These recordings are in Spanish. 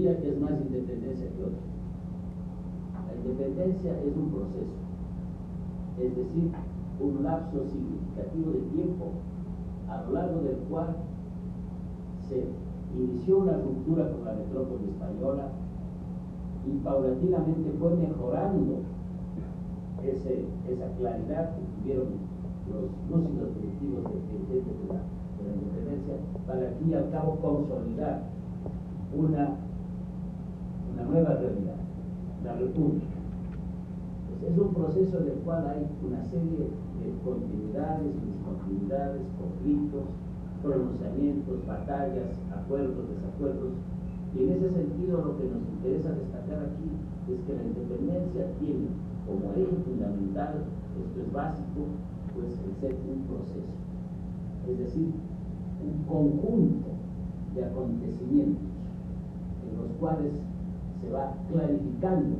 que es más independencia que otra. La independencia es un proceso, es decir, un lapso significativo de tiempo a lo largo del cual se inició una ruptura con la metrópoli española y paulatinamente fue mejorando ese, esa claridad que tuvieron los lúcidos directivos de, de, la, de, la, independencia para y al cabo consolidar una, una nueva realidad, la república. Es un proceso en el cual hay una serie de continuidades, discontinuidades, conflictos, pronunciamientos, batallas, acuerdos, desacuerdos. Y en ese sentido lo que nos interesa destacar aquí es que la independencia tiene como eje fundamental, esto es básico, pues el ser un proceso. Es decir, un conjunto de acontecimientos en los cuales se va clarificando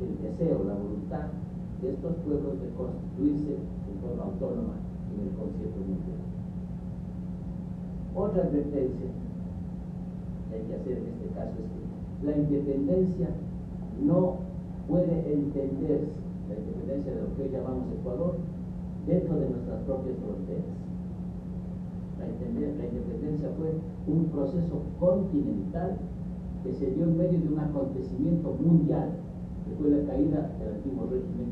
el deseo, la voluntad de estos pueblos de constituirse en forma autónoma en el concierto mundial. Otra advertencia que hay que hacer en este caso es que la independencia no puede entenderse, la independencia de lo que hoy llamamos Ecuador, dentro de nuestras propias fronteras. La, independencia fue un proceso continental que se dio en medio de un acontecimiento mundial, que fue la caída del antiguo régimen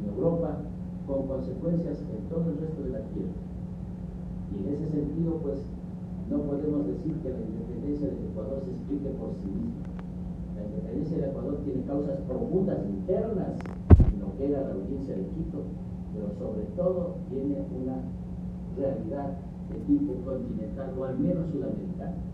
en Europa, con consecuencias en todo el resto de la tierra. Y en ese sentido, pues, no podemos decir que la independencia del Ecuador se explique por sí misma. La independencia del Ecuador tiene causas profundas internas lo que era la audiencia de Quito, pero sobre todo tiene una realidad de tipo continental o al menos sudamericana.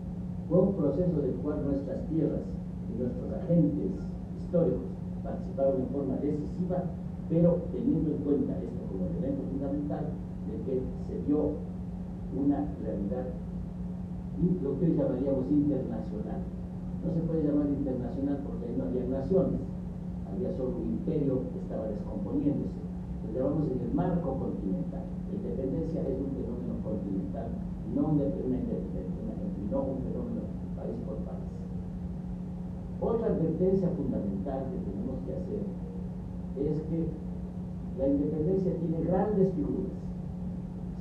Fue un proceso del cual nuestras tierras y nuestros agentes históricos participaron en forma decisiva, pero teniendo en cuenta esto como elemento fundamental de que se dio una realidad lo que hoy llamaríamos internacional. No se puede llamar internacional porque ahí no había naciones, había solo un imperio que estaba descomponiéndose. Lo llamamos en el marco continental. La independencia es un fenómeno continental, no una, no un fenómeno país por país. Otra advertencia fundamental que tenemos que hacer es que la independencia tiene grandes figuras.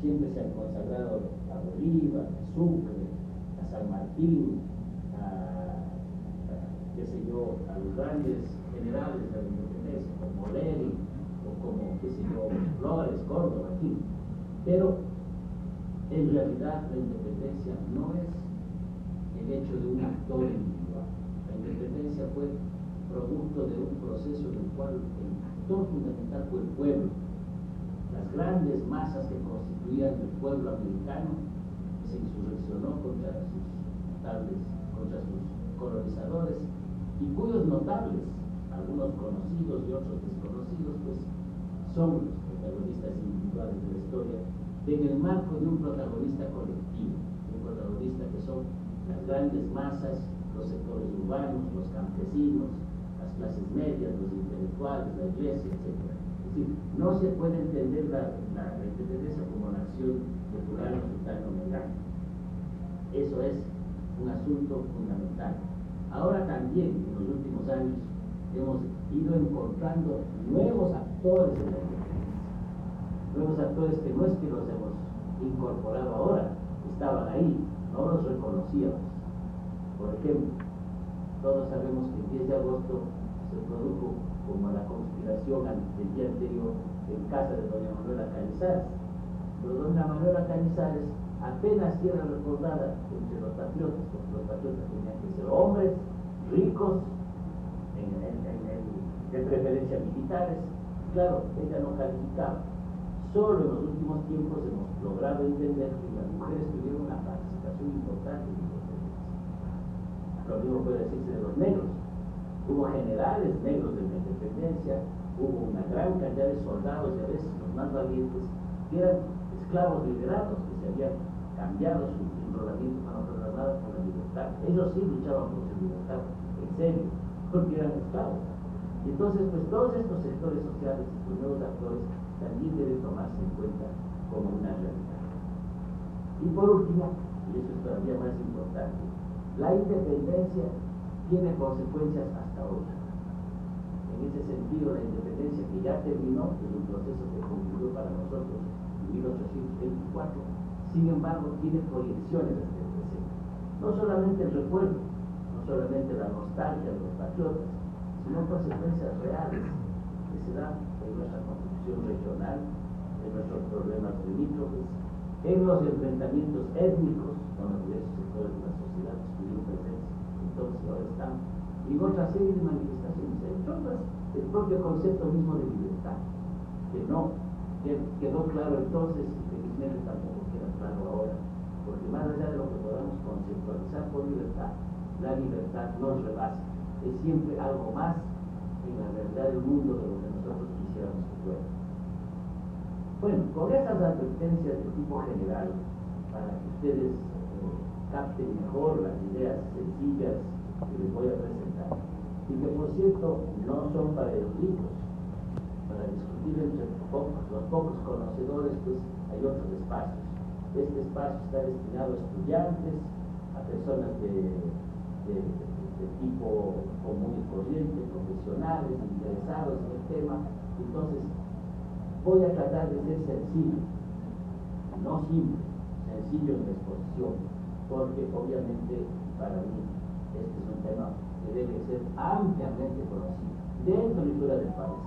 Siempre se han consagrado a Bolívar, a Sucre, San Martín, a, a, qué sé yo, a los grandes generales de la independencia, como Lenin, o como, qué sé yo, Flores, Córdoba, aquí. Pero en realidad la independencia no es hecho de un actor individual. La independencia fue producto de un proceso en el cual el actor fundamental fue el pueblo. Las grandes masas que constituían el pueblo americano se insurreccionó contra sus notables, contra sus colonizadores, y cuyos notables, algunos conocidos y otros desconocidos, pues son los protagonistas individuales de la historia, en el marco de un protagonista colectivo, un protagonista que son grandes masas, los sectores urbanos, los campesinos, las clases medias, los intelectuales, la iglesia, etc. Es decir, no se puede entender la, la, la independencia como una acción popular sultano mecánico. Eso es un asunto fundamental. Ahora también, en los últimos años, hemos ido encontrando nuevos actores en la independencia. Nuevos actores que no es que los hemos incorporado ahora, estaban ahí, no los reconocíamos. Por ejemplo, todos sabemos que el 10 de agosto se produjo como la conspiración del día anterior en casa de doña Manuela Canizares. Pero doña Manuela Canizares apenas era recordada entre los patriotas, porque los patriotas tenían que ser hombres, ricos, de preferencia militares. Claro, ella no calificaba. Solo en los últimos tiempos hemos logrado entender que las mujeres tuvieron una participación importante. Lo mismo puede decirse de los negros. Hubo generales negros de la independencia, hubo una gran cantidad de soldados y a veces los más valientes que eran esclavos liberados que se habían cambiado su enrolamiento para otra armada por la libertad. Ellos sí luchaban por su libertad, en serio, porque eran esclavos. Y entonces, pues todos estos sectores sociales, estos nuevos actores, también deben tomarse en cuenta como una realidad. Y por último, y eso es todavía más importante, la independencia tiene consecuencias hasta ahora. En ese sentido, la independencia que ya terminó es un proceso que concluyó para nosotros en 1824, sin embargo, tiene proyecciones desde el presente. No solamente el recuerdo, no solamente la nostalgia de los patriotas, sino consecuencias reales que se dan en nuestra constitución regional, en nuestros problemas limítrofes, en los enfrentamientos étnicos con los diversos sectores de la sociedad que ahora están, y otra serie de manifestaciones, entre otras, el propio concepto mismo de libertad, que no quedó claro entonces y felizmente tampoco queda claro ahora, porque más allá de lo que podamos conceptualizar por libertad, la libertad nos rebasa, es siempre algo más en la realidad del mundo de lo que nosotros quisiéramos que fuera. Bueno, con esas advertencias de tipo general, para que ustedes capten mejor las ideas sencillas que les voy a presentar, y que por cierto no son para eruditos, para discutir entre pocos, los pocos conocedores, pues hay otros espacios. Este espacio está destinado a estudiantes, a personas de, de, de tipo común y corriente, profesionales, interesados en el tema. Entonces, voy a tratar de ser sencillo, no simple, sencillo en la exposición, porque obviamente para mí este es un tema que debe ser ampliamente conocido, dentro y fuera del país,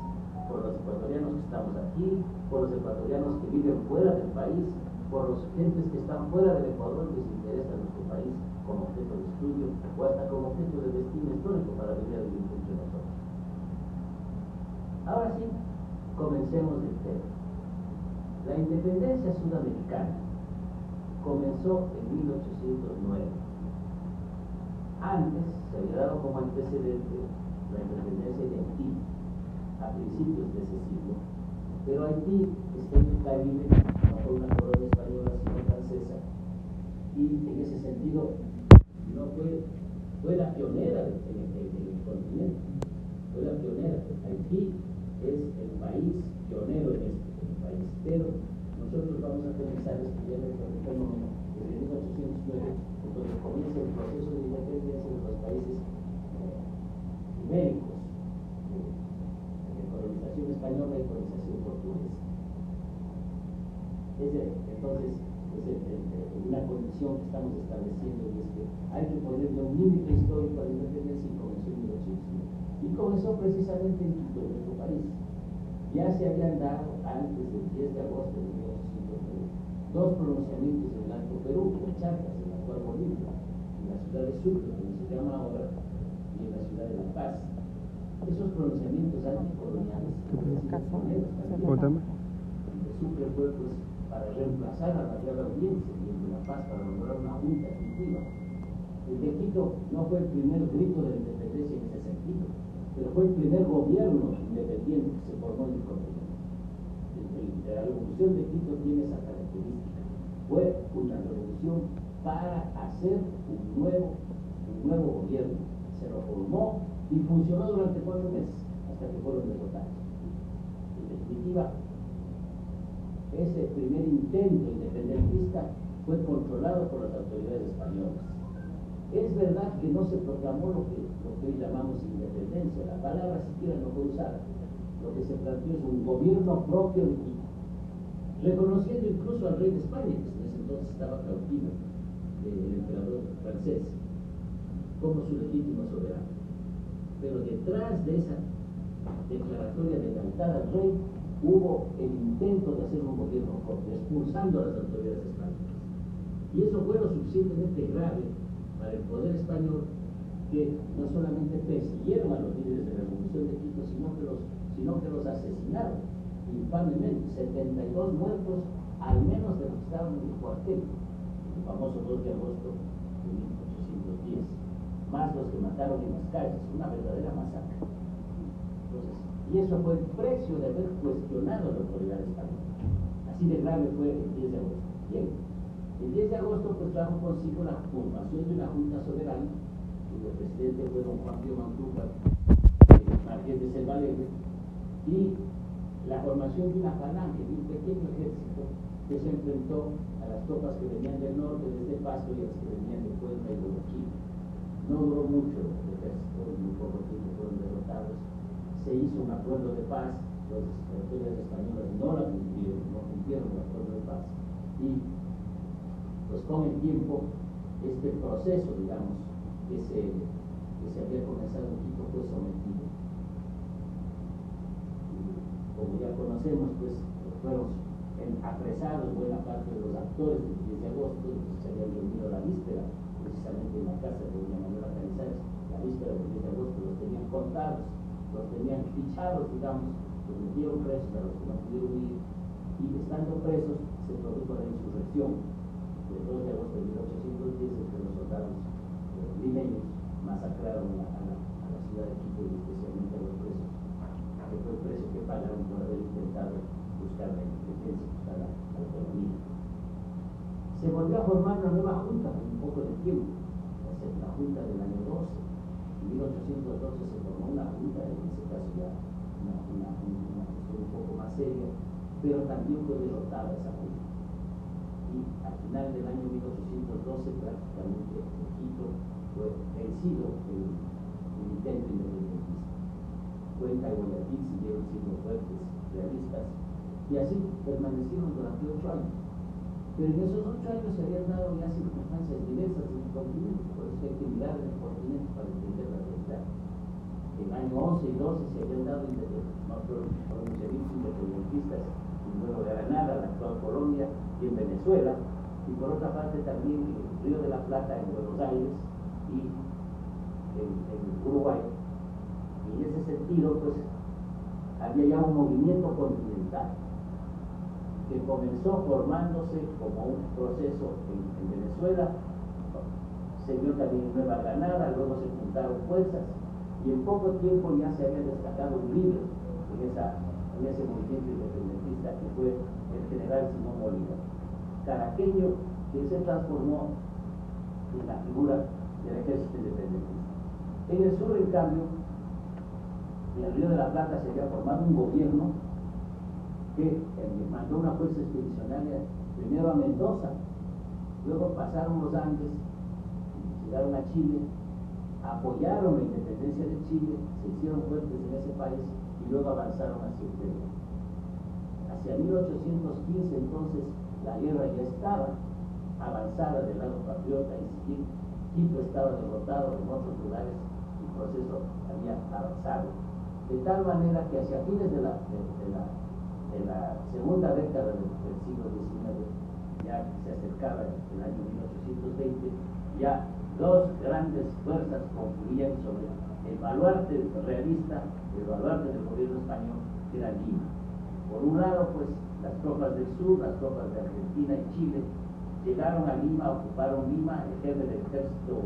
por los ecuatorianos que estamos aquí, por los ecuatorianos que viven fuera del país, por los gentes que están fuera del Ecuador que se interesan en nuestro país como objeto de estudio o hasta como objeto de destino histórico para a vivir entre nosotros. Ahora sí, Comencemos del tema. La independencia sudamericana comenzó en 1809. Antes se había dado como antecedente la independencia de Haití a principios de ese siglo, pero Haití está en el Caribe, fue una colonia española sino francesa, y en ese sentido no fue, fue la pionera en el continente, fue la pionera. Haití es el país pionero en este país. Pero nosotros vamos a comenzar a estudiar el fenómeno desde 1809, cuando comienza el proceso de independencia de los países eh, ibéricos, de, colonización española y colonización portuguesa. entonces, es una condición que estamos estableciendo y es que hay que ponerle un límite histórico a la independencia y comenzó en 1809 y comenzó precisamente en nuestro país. Ya se habían dado antes del 10 de agosto de 1809 dos pronunciamientos en el Alto Perú, en Charcas, en la actual Bolivia, en la ciudad de Sucre, como se llama ahora, y en la ciudad de La Paz. Esos pronunciamientos anticoloniales, de Sucre fue pues para reemplazar a la Real Audiencia y el de La Paz para lograr una junta ejecutiva. El de Quito no fue el primer grito de la independencia en ese sentido pero fue el primer gobierno independiente que se formó en el continente. La revolución de Quito tiene esa característica. Fue una revolución para hacer un nuevo, un nuevo gobierno. Se lo formó y funcionó durante cuatro meses hasta que fueron derrotados. En definitiva, ese primer intento independentista fue controlado por las autoridades españolas es verdad que no se proclamó lo que, lo que hoy llamamos independencia, la palabra siquiera no fue usada. Lo que se planteó es un gobierno propio de reconociendo incluso al rey de España, que en ese entonces estaba cautivo del emperador francés, como su legítimo soberano. Pero detrás de esa declaratoria de lealtad al rey hubo el intento de hacer un gobierno propio, expulsando a las autoridades españolas. Y eso fue lo suficientemente grave para el poder español que no solamente persiguieron a los líderes de la Revolución de Quito, sino que los, sino que los asesinaron infamemente, 72 muertos, al menos de los que estaban en el cuartel, el famoso 2 de agosto de 1810, más los que mataron en las calles, una verdadera masacre. Entonces, y eso fue el precio de haber cuestionado a la autoridad española. Así de grave fue el 10 de agosto. Bien, el 10 de agosto pues trajo consigo la formación de una Junta Soberana, cuyo presidente fue don Juan Pío Mantúcar, el Marqués de Selvalegre, y la formación de una falange, de un pequeño ejército que se enfrentó a las tropas que venían del norte, desde Pasto, y a las que venían de Cuenca y de Chile. no duró mucho el ejército, muy poco tiempo fueron derrotados, se hizo un acuerdo de paz, los autoridades españolas no la cumplieron, no cumplieron el acuerdo de paz, y pues con el tiempo este proceso, digamos, que se, que se había comenzado en Quito fue sometido. Como ya conocemos, pues fueron apresados buena parte de los actores del 10 de agosto, que se habían reunido la víspera, precisamente en la casa de doña Manuela Canizares, la víspera del 10 de agosto, los tenían contados, los tenían fichados, digamos, los metieron presos a los que no pudieron ir, y estando presos se produjo la insurrección. Del 2 de agosto de 1810, entre los soldados eh, limeños masacraron a la, a la, ciudad de Quito y especialmente que fue el precio que pagaron por haber intentado buscar la independencia, buscar la autonomía. Se volvió a formar una nueva junta en un poco de tiempo, la junta del año 12. En 1812 se formó una junta, en ese caso ya una, una, una cuestión un poco más seria, pero también fue derrotada esa junta. Y al final del año 1812 prácticamente Quito fue vencido el, el intento independentista. Cuenca y Guayaquil siguieron siendo fuertes realistas y así permanecieron durante ocho años. Pero en esos ocho años se habían dado ya circunstancias diversas en el continente, por eso hay que mirar en el continente para entender la realidad. En el año 11 y 12 se habían dado pronunciamientos independentistas en Nueva Granada, la actual Colombia, y en Venezuela, y por otra parte también en el Río de la Plata, en Buenos Aires y en, en Uruguay. En ese sentido, pues, había ya un movimiento continental que comenzó formándose como un proceso en, Venezuela, se vio también en Nueva Granada, luego se juntaron fuerzas y en poco tiempo ya se había destacado un líder en, en ese movimiento independentista que fue el general Simón Bolívar, caraqueño que se transformó en la figura del ejército independentista. En el sur, en cambio, en el Río de la Plata se había formado un gobierno que mandó una fuerza expedicionaria primero a Mendoza, luego pasaron los Andes, llegaron a Chile, apoyaron la independencia de Chile, se hicieron fuertes en ese país y luego avanzaron hacia el Hacia 1815 entonces la guerra ya estaba avanzada del lado patriota y Quito estaba derrotado en otros lugares el proceso había avanzado. De tal manera que hacia fines de la, de la segunda década del, siglo XIX, ya se acercaba el año 1820, ya dos grandes fuerzas confluían sobre el baluarte realista, el baluarte del gobierno español, que era Lima. Por un lado, pues las tropas del sur, las tropas de Argentina y Chile, llegaron a Lima, ocuparon Lima, el jefe del ejército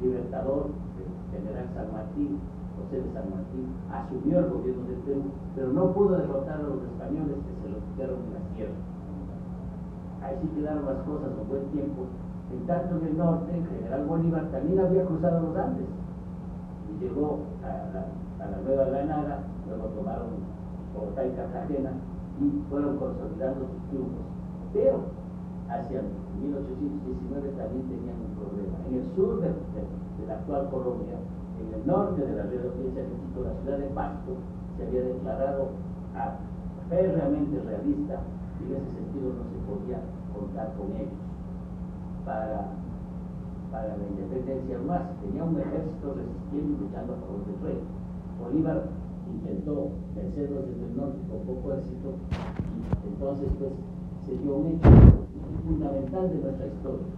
libertador, el general San Martín, José de San Martín, asumió el gobierno del Perú, pero no pudo derrotar a los españoles que se lo quitaron en la tierra. Ahí sí quedaron las cosas un buen tiempo. En tanto en el norte, el general Bolívar también había cruzado los Andes y llegó a la, a Nueva Granada, luego tomaron Bogotá y Cartagena y fueron consolidando sus triunfos. Pero hacia 1819 también tenían un problema. En el sur de, de la actual Colombia, en el norte de la red de Quito, la ciudad de Pasto, se había declarado férreamente realista y en ese sentido no se podía contar con ellos para, para la independencia. Más, tenía un ejército resistiendo y luchando a favor del rey. Bolívar intentó vencerlos desde el norte con poco éxito y entonces pues se dio un hecho fundamental de nuestra historia.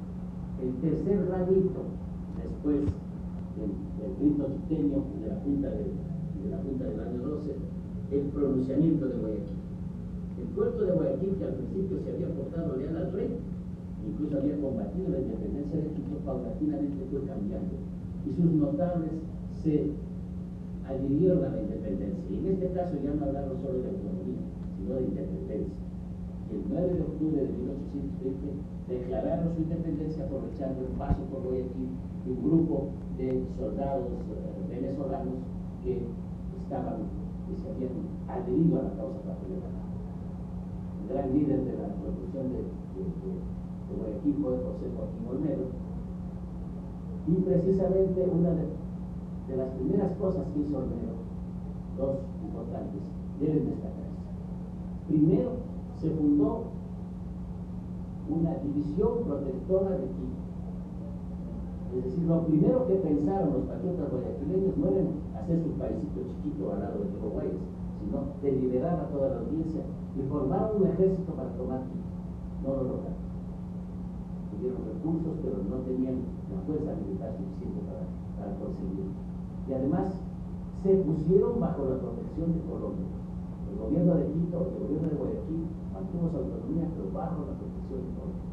El tercer granito después del grito quiteño de la Junta, de, la Junta del año 12, el pronunciamiento de Guayaquil. El puerto de Guayaquil, que al principio se había portado leal al rey, incluso había combatido la independencia de Quito, paulatinamente fue cambiando. Y sus notables se adhirieron a la independencia. Y en este caso ya no hablaron solo de autonomía, sino de independencia. El 9 de octubre de 1820 declararon su independencia aprovechando el paso por Guayaquil de un grupo de soldados eh, venezolanos que estaban, que se habían adherido a la causa patriota. El gran líder de la revolución de, de, de, fue José Joaquín Olmedo, Y precisamente una de, las primeras cosas que hizo Olmedo, dos importantes, deben destacarse. Primero, se fundó una división protectora de Quito. Es decir, lo primero que pensaron los patriotas guayaquileños no era hacer su paísito chiquito al lado de Guayas, sino de liberar a toda la audiencia y formar un ejército para tomar Quito. No lo lograron. Tuvieron recursos, pero no tenían la fuerza militar suficiente para, para conseguirlo. Y además se pusieron bajo la protección de Colombia. El gobierno de Quito, el gobierno de Guayaquil mantuvo su autonomía, pero bajo la protección de Colombia.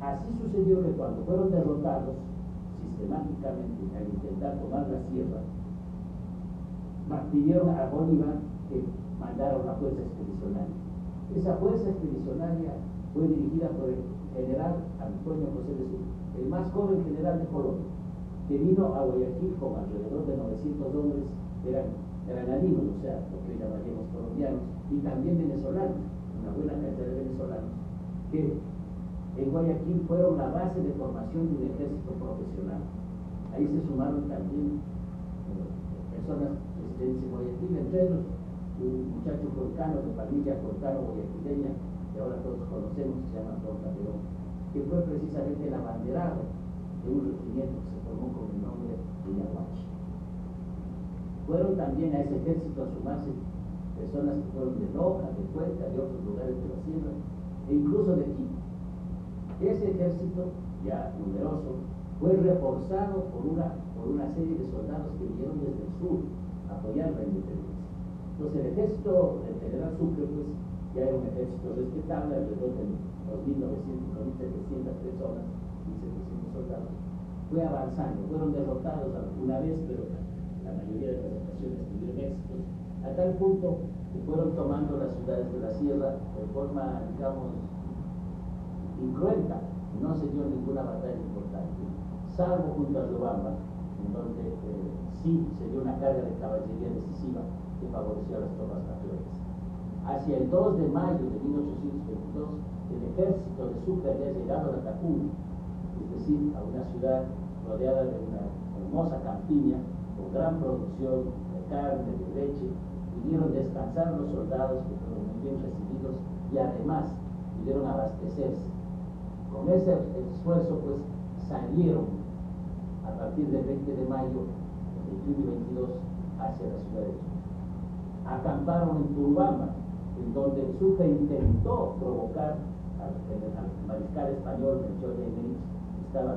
Así sucedió que cuando fueron derrotados sistemáticamente al intentar tomar la sierra, pidieron a Bolívar que mandara una fuerza expedicionaria. Esa fuerza expedicionaria fue dirigida por el general Antonio José de Sur, el más joven general de Colombia, que vino a Guayaquil con alrededor de 900 hombres, eran granadinos, o sea, lo que llamaríamos colombianos, y también venezolanos, una buena cantidad de venezolanos, que en Guayaquil fueron la base de formación de un ejército profesional. Ahí se sumaron también eh, personas residentes en Guayaquil, entre ellos un muchacho colcano de familia colcano guayaquileña, que ahora todos conocemos, se llama Don Calderón, que fue precisamente el abanderado de un regimiento que se formó con el nombre de Yaguachi. Fueron también a ese ejército a sumarse personas que fueron de Loja, de Cuenca, de otros lugares de la sierra, e incluso de Quito. Ese ejército, ya numeroso, fue reforzado por una, por una serie de soldados que vinieron desde el sur a apoyar la independencia. Entonces el ejército del general Sucre, pues, ya era un ejército respetable, alrededor de 2.900, 2.700 personas, 1.700 soldados, fue avanzando, fueron derrotados alguna vez, pero la mayoría de las ocasiones tuvieron éxitos, a tal punto que fueron tomando las ciudades de la sierra de forma, digamos, incruenta, no se dio ninguna batalla importante, salvo junto a Riobamba, en donde eh, sí se dio una carga de caballería decisiva que favoreció a las tropas patriotas. Hacia el 2 de mayo de 1822, el ejército de Sucre había llegado a Tacún, es decir, a una ciudad rodeada de una hermosa campiña con gran producción de carne, de leche, pudieron descansar los soldados que fueron muy bien recibidos y además pudieron abastecerse. Con ese esfuerzo, pues, salieron a partir del 20 de mayo, 21 y 22, hacia la ciudad de Sucre acamparon en Turbamba, en donde Sucre intentó provocar al, mariscal español Melchor de Emerich, estaba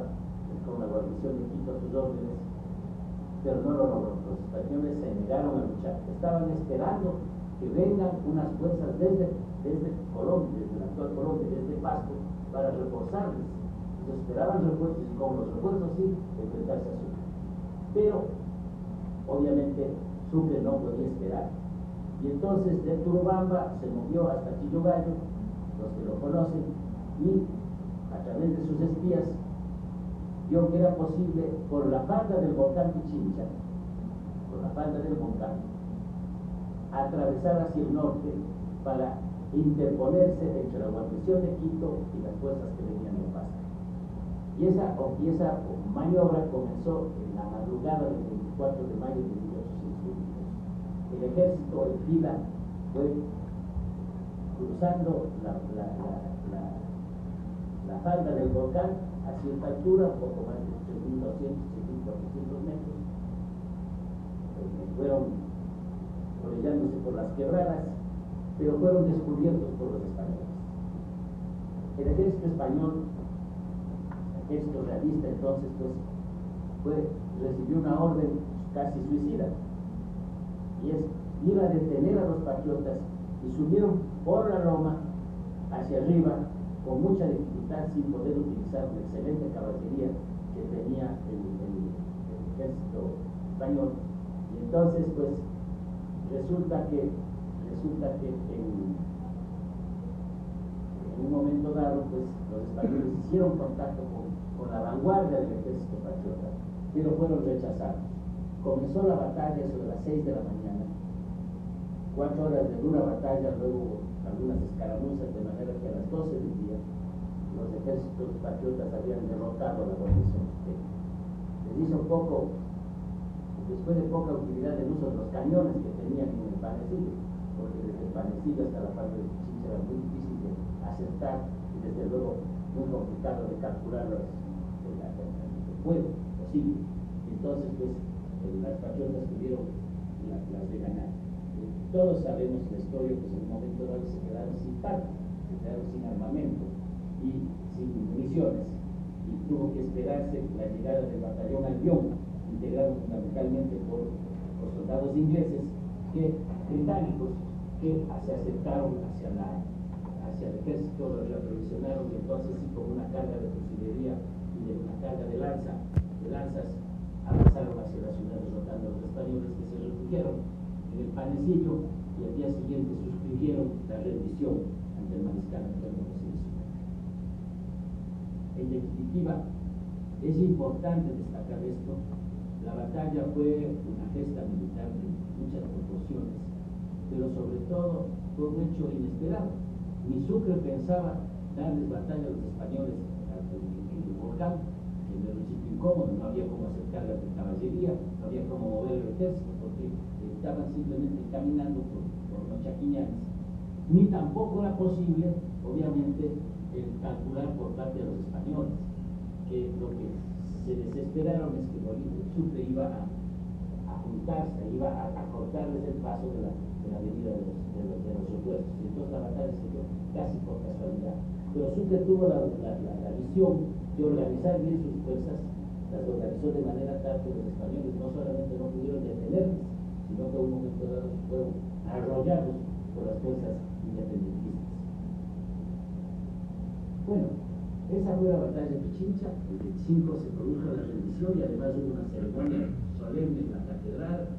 con la guarnición de Quito a sus órdenes, pero no lo logró. Los españoles se negaron a luchar. Estaban esperando que vengan unas fuerzas desde, desde Colombia, desde la actual Colombia, desde Pasto, para reforzarles. Ellos esperaban refuerzos y con los refuerzos sí, enfrentarse a Sucre. Pero, obviamente, Sucre no podía esperar y entonces de Turubamba se movió hasta Quillogallo, los que lo conocen, y a través de sus espías vio que era posible por la falda del volcán Pichincha, por la falda del volcán, atravesar hacia el norte para interponerse entre la guarnición de Quito y las fuerzas que venían de Pasca. Y esa, y esa maniobra comenzó en la madrugada del 24 de mayo de el ejército en fila fue cruzando la, falda del volcán a cierta altura, poco más de 3.200, 3.400 metros. Eh, fueron orellándose por las quebradas, pero fueron descubiertos por los españoles. El ejército español, el ejército realista entonces, pues, fue, recibió una orden casi suicida y es ir a detener a los patriotas y subieron por la Roma hacia arriba con mucha dificultad sin poder utilizar la excelente caballería que tenía el, ejército español. Y entonces pues resulta que resulta que en, un momento dado pues los españoles hicieron contacto con, con la vanguardia del ejército patriota, pero fueron rechazados. Comenzó la batalla sobre las 6 de la mañana, cuatro horas de dura batalla, luego algunas escaramuzas, de manera que a las 12 del día los ejércitos patriotas habían derrotado a la guarnición. Les hizo poco, después de poca utilidad del uso de los cañones que tenían en el panecillo, porque desde el panecillo hasta la parte de Pichincha era muy difícil de acertar y desde luego muy complicado de calcular el fuego posible. Entonces, pues, las patriotas tuvieron las, de ganar. Todos sabemos la historia, pues en un momento dado se quedaron sin parte, se quedaron sin armamento y sin municiones. Y tuvo que esperarse la llegada del batallón Albión, integrado fundamentalmente por, los soldados ingleses, que, británicos, que se acercaron hacia, la, hacia el ejército, lo reaprovisionaron y entonces sí con una carga de fusilería y de una carga de lanza, de lanzas, avanzaron hacia la ciudad derrotando a los españoles que se refugiaron en el panecillo y al día siguiente suscribieron la rendición ante el mariscal Antonio Definitiva, es importante destacar esto, la batalla fue una gesta militar de muchas proporciones, pero sobre todo fue un hecho inesperado. Ni Sucre pensaba darles batalla a los españoles en el volcán, en el sitio incómodo, no había cómo hacer cargas de caballería, no había cómo mover el ejército, porque estaban simplemente caminando por, los chaquiñanes. Ni tampoco era posible, obviamente, el calcular por parte de los españoles, que lo que se desesperaron es que Bolívar Sucre iba a, juntarse, iba a, cortarles el paso de la, de la de los, de los, de opuestos. Entonces la batalla se dio casi por casualidad. Pero Sucre tuvo la, la visión de organizar bien sus fuerzas, las organizó de manera tal que los españoles no solamente no pudieron detenerlos, sino que a un momento dado fueron arrollados por las fuerzas independentistas. Bueno, esa fue la batalla de Pichincha, el 25 se produjo la rendición y además hubo una ceremonia solemne en la catedral,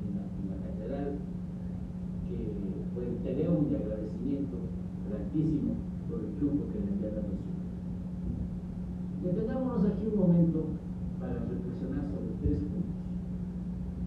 en la, catedral, que fue un tedeum de agradecimiento grandísimo por el triunfo que le había dado su Detengámonos aquí un momento para reflexionar sobre tres puntos.